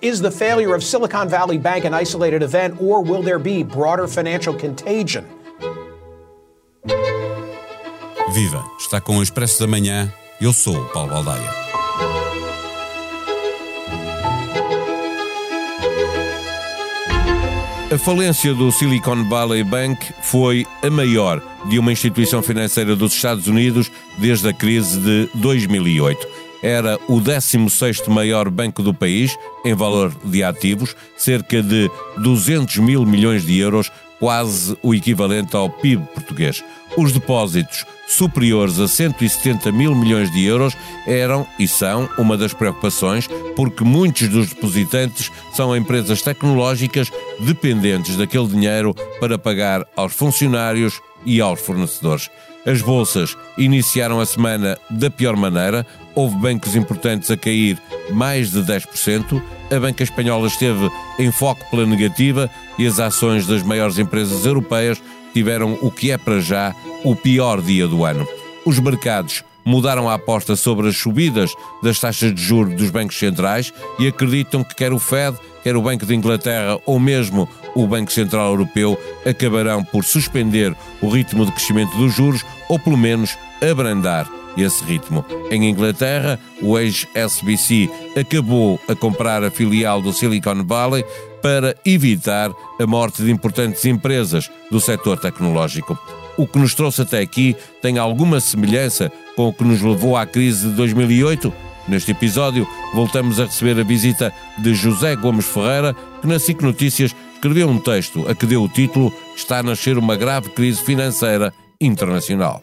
Is the failure of Silicon Valley Bank an isolated event, or will there be broader financial contagion? Viva! Está com o Expresso da Manhã. Eu sou o Paulo Baldaia. A falência do Silicon Valley Bank foi a maior de uma instituição financeira dos Estados Unidos desde a crise de 2008 era o 16º maior banco do país em valor de ativos, cerca de 200 mil milhões de euros, quase o equivalente ao PIB português. Os depósitos superiores a 170 mil milhões de euros eram e são uma das preocupações, porque muitos dos depositantes são empresas tecnológicas dependentes daquele dinheiro para pagar aos funcionários e aos fornecedores. As bolsas iniciaram a semana da pior maneira, houve bancos importantes a cair mais de 10%, a banca espanhola esteve em foco pela negativa e as ações das maiores empresas europeias tiveram o que é para já o pior dia do ano. Os mercados mudaram a aposta sobre as subidas das taxas de juros dos bancos centrais e acreditam que quer o Fed, quer o Banco de Inglaterra ou mesmo o Banco Central Europeu acabarão por suspender o ritmo de crescimento dos juros ou pelo menos abrandar esse ritmo. Em Inglaterra, o ex-SBC acabou a comprar a filial do Silicon Valley para evitar a morte de importantes empresas do setor tecnológico. O que nos trouxe até aqui tem alguma semelhança com o que nos levou à crise de 2008? Neste episódio, voltamos a receber a visita de José Gomes Ferreira, que na SIC Notícias escreveu um texto a que deu o título Está a nascer uma grave crise financeira internacional.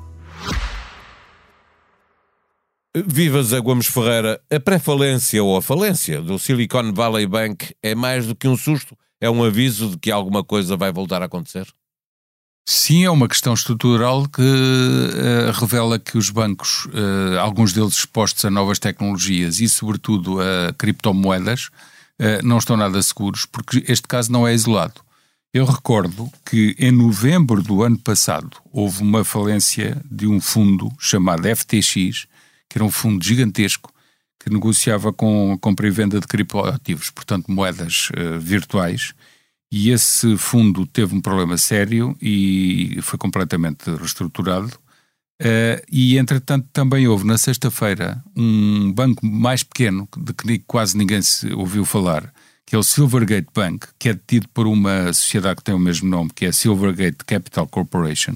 Viva Zé Gomes Ferreira, a pré-falência ou a falência do Silicon Valley Bank é mais do que um susto? É um aviso de que alguma coisa vai voltar a acontecer? Sim, é uma questão estrutural que uh, revela que os bancos, uh, alguns deles expostos a novas tecnologias e, sobretudo, a criptomoedas, uh, não estão nada seguros, porque este caso não é isolado. Eu recordo que em novembro do ano passado houve uma falência de um fundo chamado FTX, que era um fundo gigantesco que negociava com a compra e venda de criptoativos, portanto moedas uh, virtuais, e esse fundo teve um problema sério e foi completamente reestruturado. Uh, e entretanto também houve na sexta-feira um banco mais pequeno, de que quase ninguém se ouviu falar, que é o Silvergate Bank, que é detido por uma sociedade que tem o mesmo nome, que é a Silvergate Capital Corporation,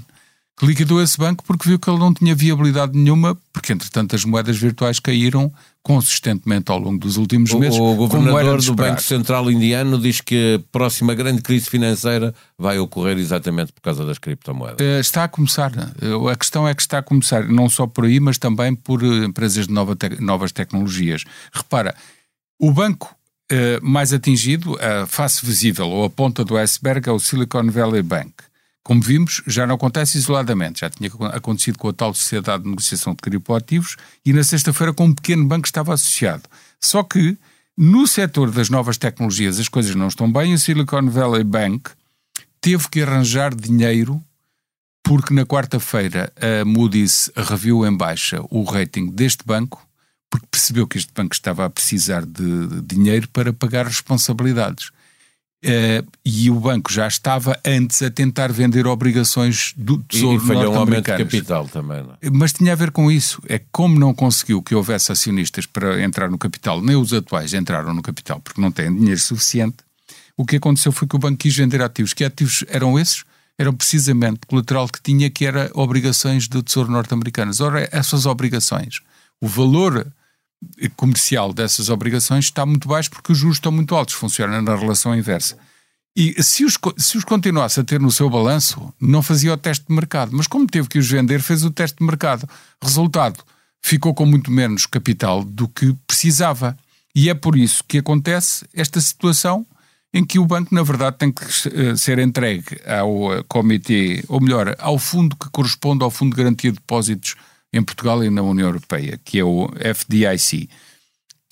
que liquidou esse banco porque viu que ele não tinha viabilidade nenhuma, porque entretanto as moedas virtuais caíram consistentemente ao longo dos últimos meses. O, o governador do Banco Central Indiano diz que a próxima grande crise financeira vai ocorrer exatamente por causa das criptomoedas. Eh, está a começar. Eh, a questão é que está a começar, não só por aí, mas também por eh, empresas de nova te novas tecnologias. Repara, o banco mais atingido, a face visível ou a ponta do iceberg é o Silicon Valley Bank como vimos, já não acontece isoladamente, já tinha acontecido com a tal Sociedade de Negociação de Criptoativos e na sexta-feira com um pequeno banco estava associado. Só que no setor das novas tecnologias as coisas não estão bem, o Silicon Valley Bank teve que arranjar dinheiro porque na quarta-feira a Moody's reviu em baixa o rating deste banco porque percebeu que este banco estava a precisar de dinheiro para pagar responsabilidades. Uh, e o banco já estava antes a tentar vender obrigações do Tesouro E falhou um aumento de capital também, não? É? Mas tinha a ver com isso. É como não conseguiu que houvesse acionistas para entrar no capital, nem os atuais entraram no capital porque não têm dinheiro suficiente, o que aconteceu foi que o banco quis vender ativos. Que ativos eram esses? Eram precisamente o colateral que tinha, que era obrigações do Tesouro norte-americanas. Ora, essas obrigações, o valor comercial dessas obrigações está muito baixo porque os juros estão muito altos, funciona na relação inversa. E se os, se os continuasse a ter no seu balanço, não fazia o teste de mercado. Mas como teve que os vender, fez o teste de mercado. Resultado, ficou com muito menos capital do que precisava. E é por isso que acontece esta situação em que o banco, na verdade, tem que uh, ser entregue ao uh, comitê, ou melhor, ao fundo que corresponde ao Fundo de Garantia de Depósitos em Portugal e na União Europeia, que é o FDIC.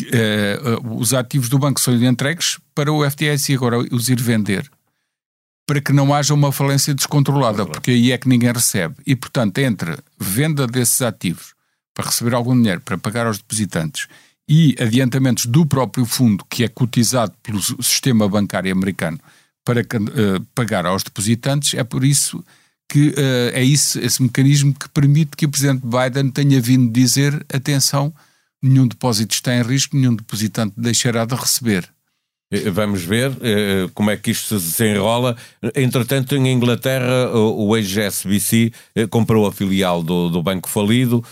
Uh, os ativos do banco são entregues para o FDIC agora os ir vender para que não haja uma falência descontrolada, porque aí é que ninguém recebe. E, portanto, entre venda desses ativos para receber algum dinheiro para pagar aos depositantes e adiantamentos do próprio fundo, que é cotizado pelo sistema bancário americano para uh, pagar aos depositantes, é por isso que uh, é isso, esse mecanismo que permite que o Presidente Biden tenha vindo dizer atenção, nenhum depósito está em risco, nenhum depositante deixará de receber. Eh, vamos ver eh, como é que isto se desenrola. Entretanto, em Inglaterra, o ex-SBC eh, comprou a filial do, do Banco Falido.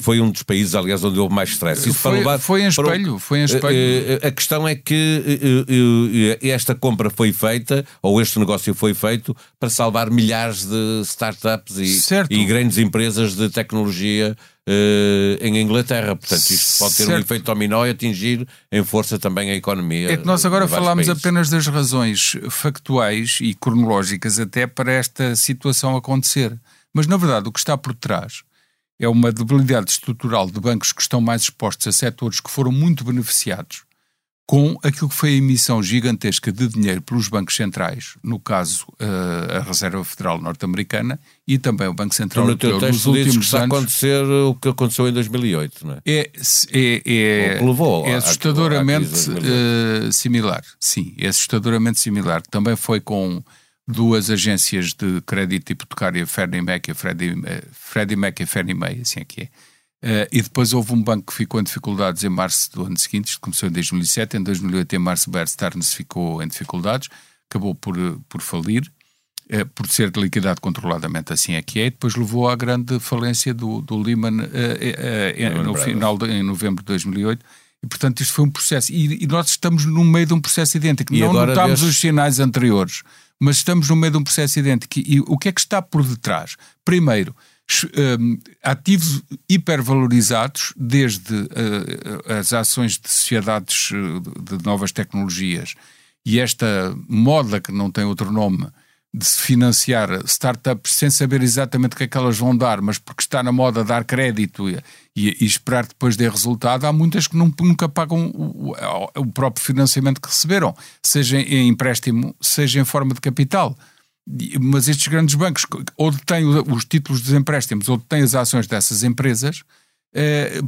Foi um dos países, aliás, onde houve mais stress. Isso foi, levar, foi em espelho. Para... Foi em espelho. A questão é que esta compra foi feita, ou este negócio foi feito, para salvar milhares de startups e, e grandes empresas de tecnologia uh, em Inglaterra. Portanto, isto pode ter certo. um efeito dominó e atingir em força também a economia. É que nós agora falamos apenas das razões factuais e cronológicas até para esta situação acontecer. Mas, na verdade, o que está por trás é uma debilidade estrutural de bancos que estão mais expostos a setores que foram muito beneficiados com aquilo que foi a emissão gigantesca de dinheiro pelos bancos centrais, no caso uh, a Reserva Federal Norte-Americana e também o Banco Central então, Europeu, nos últimos que está anos. acontecer o que aconteceu em 2008, não é? É, é, é, levou é assustadoramente uh, similar, sim, é assustadoramente similar. Também foi com duas agências de crédito hipotecário, Freddie Mac e Freddie, uh, Freddie Mac e Fannie Mae, assim é que é, Uh, e depois houve um banco que ficou em dificuldades em março do ano seguinte, isto começou em 2007, em 2008 em março Bear Stearns ficou em dificuldades, acabou por, por falir, uh, por ser liquidado controladamente, assim é que é, e depois levou à grande falência do, do Lehman uh, no final de, em novembro de 2008, e portanto isto foi um processo, e, e nós estamos no meio de um processo idêntico, e não notámos os sinais anteriores, mas estamos no meio de um processo idêntico, e o que é que está por detrás? Primeiro, um, ativos hipervalorizados, desde uh, as ações de sociedades uh, de novas tecnologias e esta moda que não tem outro nome de se financiar startups sem saber exatamente o que é que elas vão dar, mas porque está na moda dar crédito e, e, e esperar depois dê resultado, há muitas que não, nunca pagam o, o próprio financiamento que receberam, seja em empréstimo, seja em forma de capital. Mas estes grandes bancos ou detêm os títulos dos empréstimos ou detêm as ações dessas empresas, eh,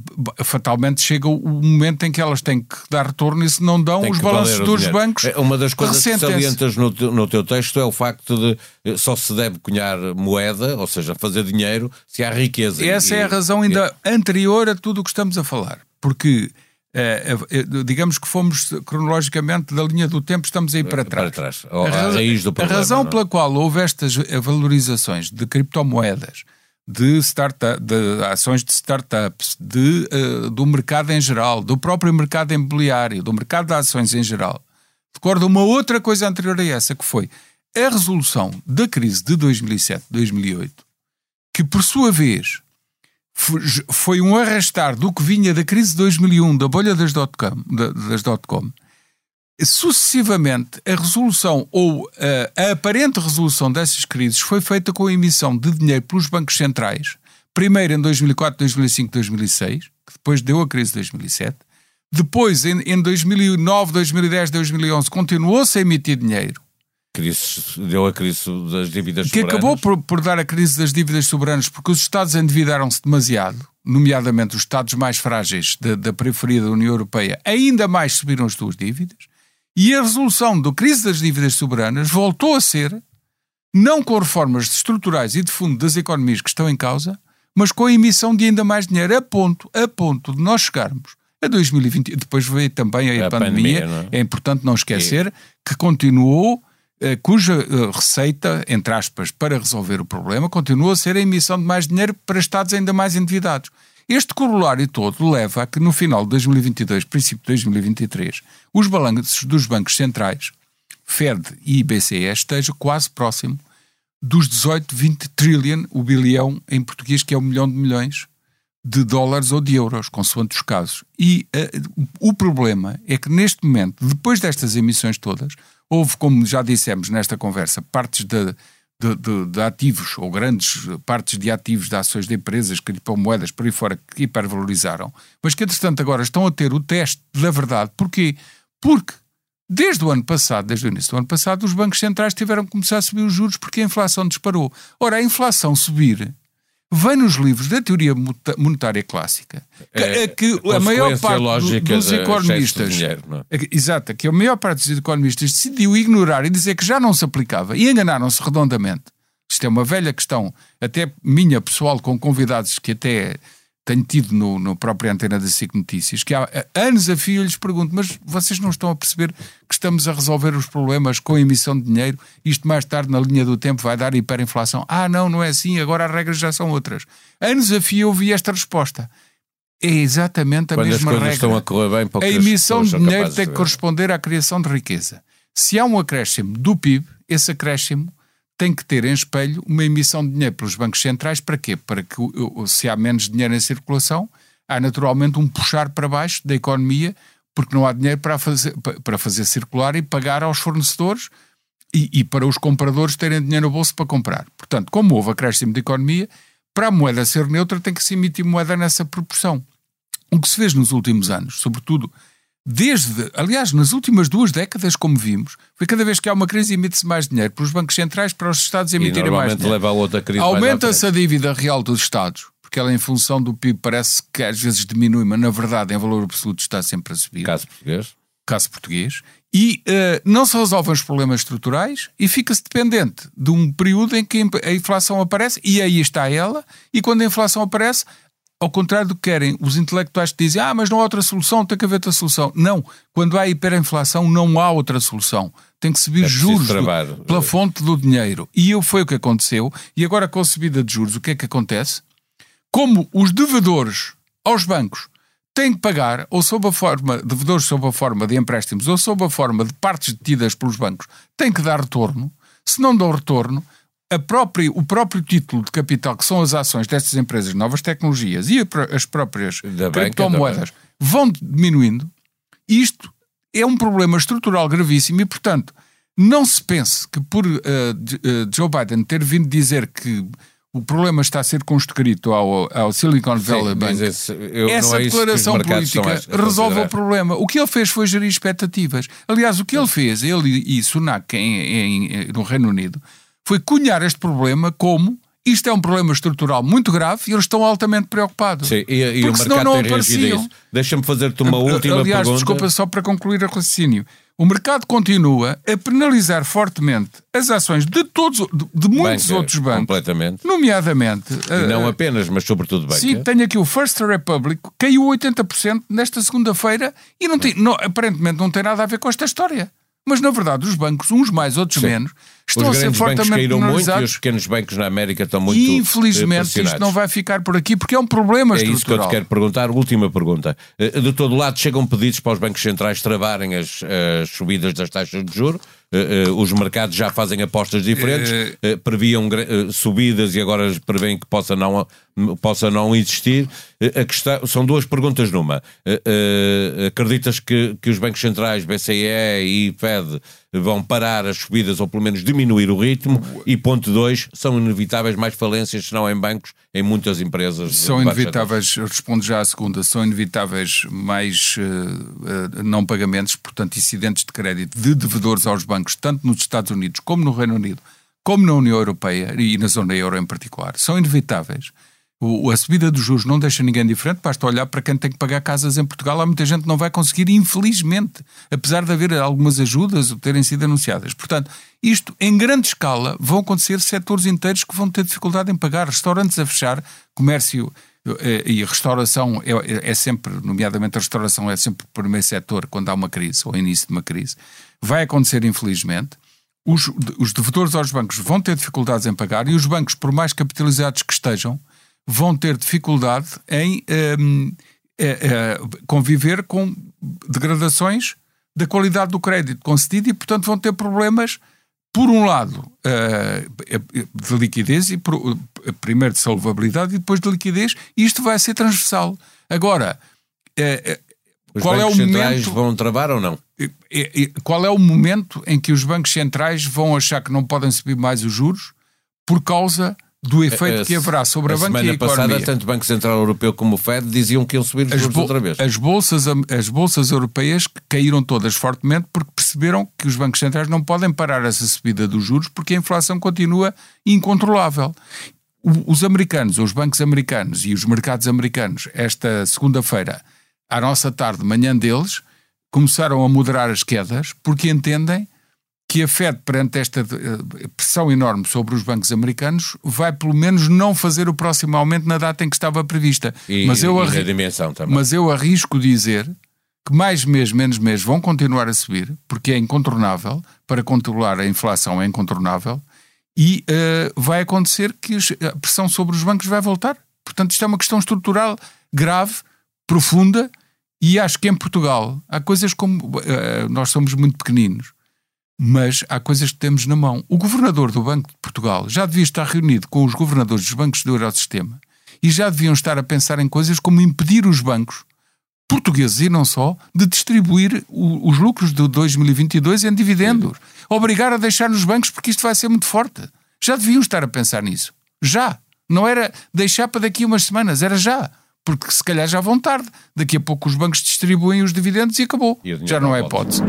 fatalmente chega o momento em que elas têm que dar retorno e se não dão, os balanços dos bancos. É, uma das coisas que salientas no, no teu texto é o facto de eh, só se deve cunhar moeda, ou seja, fazer dinheiro, se há riqueza. Essa e, é a razão ainda é. anterior a tudo o que estamos a falar. Porque é, é, digamos que fomos cronologicamente da linha do tempo, estamos aí para trás. Para trás. A, a, raiz do problema, a razão não? É? pela qual houve estas valorizações de criptomoedas, de, startup, de ações de startups, de, uh, do mercado em geral, do próprio mercado imobiliário, do mercado de ações em geral, recordo uma outra coisa anterior a essa, que foi a resolução da crise de 2007-2008, que por sua vez foi um arrastar do que vinha da crise de 2001, da bolha das dot-com, das dot-com. Sucessivamente, a resolução ou a, a aparente resolução dessas crises foi feita com a emissão de dinheiro pelos bancos centrais, primeiro em 2004, 2005, 2006, que depois deu a crise de 2007. Depois, em, em 2009, 2010, 2011, continuou-se a emitir dinheiro crise, deu a crise das dívidas que soberanas. Que acabou por, por, dar a crise das dívidas soberanas porque os Estados endividaram-se demasiado, nomeadamente os Estados mais frágeis da, da periferia da União Europeia, ainda mais subiram as suas dívidas, e a resolução da crise das dívidas soberanas voltou a ser, não com reformas estruturais e de fundo das economias que estão em causa, mas com a emissão de ainda mais dinheiro, a ponto, a ponto de nós chegarmos a 2020. Depois veio também a, a pandemia, pandemia é? é? importante não esquecer e... que continuou eh, cuja eh, receita, entre aspas, para resolver o problema, continua a ser a emissão de mais dinheiro para Estados ainda mais endividados. Este corolário todo leva a que no final de 2022, princípio de 2023, os balanços dos bancos centrais, Fed e BCE, estejam quase próximo dos 18, 20 trillion, o bilhão em português, que é um milhão de milhões, de dólares ou de euros, consoante os casos. E uh, o problema é que neste momento, depois destas emissões todas, houve, como já dissemos nesta conversa, partes de, de, de, de ativos ou grandes partes de ativos de ações de empresas, criptomoedas, por aí fora, que hipervalorizaram, mas que entretanto agora estão a ter o teste da verdade. Porquê? Porque Desde o ano passado, desde o início do ano passado, os bancos centrais tiveram que começar a subir os juros porque a inflação disparou. Ora, a inflação subir vem nos livros da teoria monetária clássica é, que, a, a maior parte dos economistas dinheiro, é? exato, que a maior parte dos economistas decidiu ignorar e dizer que já não se aplicava e enganaram-se redondamente. Isto é uma velha questão, até minha pessoal, com convidados que até tenho tido no, no próprio antena da SIC Notícias, que há anos a fio lhes pergunto, mas vocês não estão a perceber que estamos a resolver os problemas com a emissão de dinheiro? Isto mais tarde, na linha do tempo, vai dar hiperinflação. Ah, não, não é assim, agora as regras já são outras. Anos a fio eu ouvi esta resposta. É exatamente a Quando mesma regra. Estão a, correr bem, a emissão de dinheiro tem que corresponder à criação de riqueza. Se há um acréscimo do PIB, esse acréscimo tem que ter em espelho uma emissão de dinheiro pelos bancos centrais para quê? Para que se há menos dinheiro em circulação, há naturalmente um puxar para baixo da economia, porque não há dinheiro para fazer, para fazer circular e pagar aos fornecedores e, e para os compradores terem dinheiro no bolso para comprar. Portanto, como houve acréscimo de economia, para a moeda ser neutra tem que se emitir moeda nessa proporção. O que se fez nos últimos anos, sobretudo desde, aliás, nas últimas duas décadas, como vimos, foi cada vez que há uma crise emite-se mais dinheiro para os bancos centrais, para os Estados emitirem mais dinheiro. leva a outra crise Aumenta-se a dívida real dos Estados, porque ela em função do PIB parece que às vezes diminui, mas na verdade em valor absoluto está sempre a subir. Caso português. Caso português. E uh, não se resolvem os problemas estruturais e fica-se dependente de um período em que a inflação aparece, e aí está ela, e quando a inflação aparece, ao contrário do que querem os intelectuais que dizem ah, mas não há outra solução, tem que haver outra solução. Não, quando há hiperinflação não há outra solução. Tem que subir é juros do, pela fonte do dinheiro. E foi o que aconteceu. E agora com a subida de juros, o que é que acontece? Como os devedores aos bancos têm que pagar, ou sob a forma, devedores sob a forma de empréstimos, ou sob a forma de partes detidas pelos bancos, têm que dar retorno. Se não dão retorno, própria, o próprio título de capital, que são as ações destas empresas novas tecnologias e as próprias da criptomoedas, vão diminuindo. Isto é um problema estrutural gravíssimo e, portanto, não se pense que por uh, Joe Biden ter vindo dizer que o problema está a ser conscrito ao, ao Silicon Valley Sim, Bank. Esse, eu, essa é declaração política resolve o problema. O que ele fez foi gerir expectativas. Aliás, o que ele fez, ele e Sunak em, em, no Reino Unido, foi cunhar este problema como isto é um problema estrutural muito grave e eles estão altamente preocupados. Sim, e, e o mercado não tem reagido a isso. Deixa-me fazer-te uma última Aliás, pergunta. desculpa, só para concluir o raciocínio. O mercado continua a penalizar fortemente as ações de todos, de, de muitos banca, outros bancos. Completamente. Nomeadamente. E não uh, apenas, mas sobretudo banca. Sim, tenho aqui o First Republic, caiu 80% nesta segunda-feira e não tem, não, aparentemente não tem nada a ver com esta história. Mas, na verdade, os bancos, uns mais, outros Sim. menos, estão os a ser fortemente caíram muito e os pequenos bancos na América estão muito E, infelizmente, isto não vai ficar por aqui porque é um problema é estrutural. É isso que eu te quero perguntar. Última pergunta. Eh, de todo lado chegam pedidos para os bancos centrais travarem as, as subidas das taxas de juros. Uh, os mercados já fazem apostas diferentes, previam subidas e agora prevêem que possa não, possa não existir. A questão, são duas perguntas numa. acreditas que, que os bancos centrais, BCE e Fed, vão parar as subidas ou pelo menos diminuir o ritmo. E ponto 2, são inevitáveis mais falências, se não em bancos, em muitas empresas. São inevitáveis, respondo já à segunda, são inevitáveis mais uh, uh, não pagamentos, portanto, incidentes de crédito de devedores aos bancos, tanto nos Estados Unidos como no Reino Unido, como na União Europeia e na zona euro em particular. São inevitáveis. O, a subida dos juros não deixa ninguém diferente, basta olhar para quem tem que pagar casas em Portugal. Há muita gente que não vai conseguir, infelizmente, apesar de haver algumas ajudas terem sido anunciadas. Portanto, isto em grande escala vão acontecer setores inteiros que vão ter dificuldade em pagar, restaurantes a fechar, comércio eh, e restauração é, é, sempre, nomeadamente a restauração é sempre o primeiro setor quando há uma crise ou início de uma crise. Vai acontecer, infelizmente. Os, os devedores aos bancos vão ter dificuldades em pagar e os bancos, por mais capitalizados que estejam, vão ter dificuldade em um, é, é, conviver com degradações da qualidade do crédito concedido e, portanto, vão ter problemas por um lado, de liquidez, e primeiro de salvabilidade e depois de liquidez, e isto vai ser transversal. Agora, os qual é o momento vão travar ou não? Qual é o momento em que os bancos centrais vão achar que não podem subir mais os juros por causa do efeito a, que haverá sobre a, a banca e a economia. semana passada, tanto o Banco Central Europeu como o Fed diziam que iam subir os juros outra vez. As bolsas, as bolsas europeias caíram todas fortemente porque perceberam que os bancos centrais não podem parar essa subida dos juros porque a inflação continua incontrolável. Os americanos, os bancos americanos e os mercados americanos, esta segunda-feira, à nossa tarde, manhã deles, começaram a moderar as quedas porque entendem que a Fed, perante esta eh, pressão enorme sobre os bancos americanos, vai pelo menos não fazer o próximo aumento na data em que estava prevista. E, mas eu. Mas eu arrisco dizer que mais mês, menos mês vão continuar a subir, porque é incontornável, para controlar a inflação é incontornável, e uh, vai acontecer que a pressão sobre os bancos vai voltar. Portanto, isto é uma questão estrutural grave, profunda, e acho que em Portugal há coisas como. Uh, nós somos muito pequeninos mas há coisas que temos na mão. O governador do Banco de Portugal já devia estar reunido com os governadores dos bancos do Eurosistema e já deviam estar a pensar em coisas como impedir os bancos portugueses e não só de distribuir o, os lucros de 2022 em dividendos. Obrigar a deixar nos bancos porque isto vai ser muito forte. Já deviam estar a pensar nisso. Já. Não era deixar para daqui umas semanas, era já. Porque se calhar já vão tarde. Daqui a pouco os bancos distribuem os dividendos e acabou. E já não é hipótese.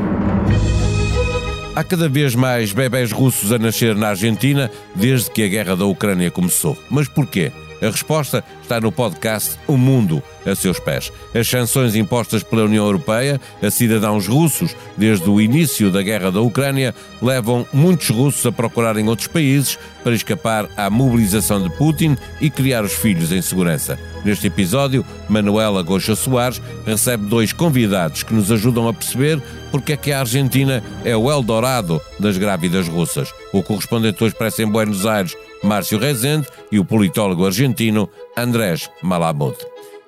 Há cada vez mais bebés russos a nascer na Argentina desde que a guerra da Ucrânia começou. Mas porquê? A resposta está no podcast O Mundo a seus pés. As sanções impostas pela União Europeia a cidadãos russos desde o início da guerra da Ucrânia levam muitos russos a procurarem outros países para escapar à mobilização de Putin e criar os filhos em segurança. Neste episódio, Manuela Goxa Soares recebe dois convidados que nos ajudam a perceber porque é que a Argentina é o Eldorado das grávidas russas. O correspondente do Expresso em Buenos Aires, Márcio Rezende, e o politólogo argentino Andrés Malamud.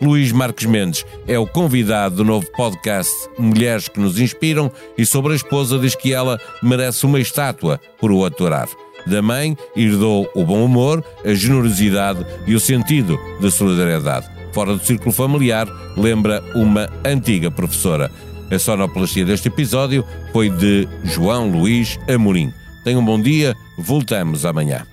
Luís Marques Mendes é o convidado do novo podcast Mulheres que nos Inspiram e sobre a esposa diz que ela merece uma estátua por o aturar. Da mãe herdou o bom humor, a generosidade e o sentido de solidariedade. Fora do círculo familiar, lembra uma antiga professora. A sonoplastia deste episódio foi de João Luís Amorim. Tenham um bom dia, voltamos amanhã.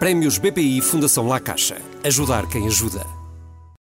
Prémios BPI Fundação La Caixa. Ajudar quem ajuda.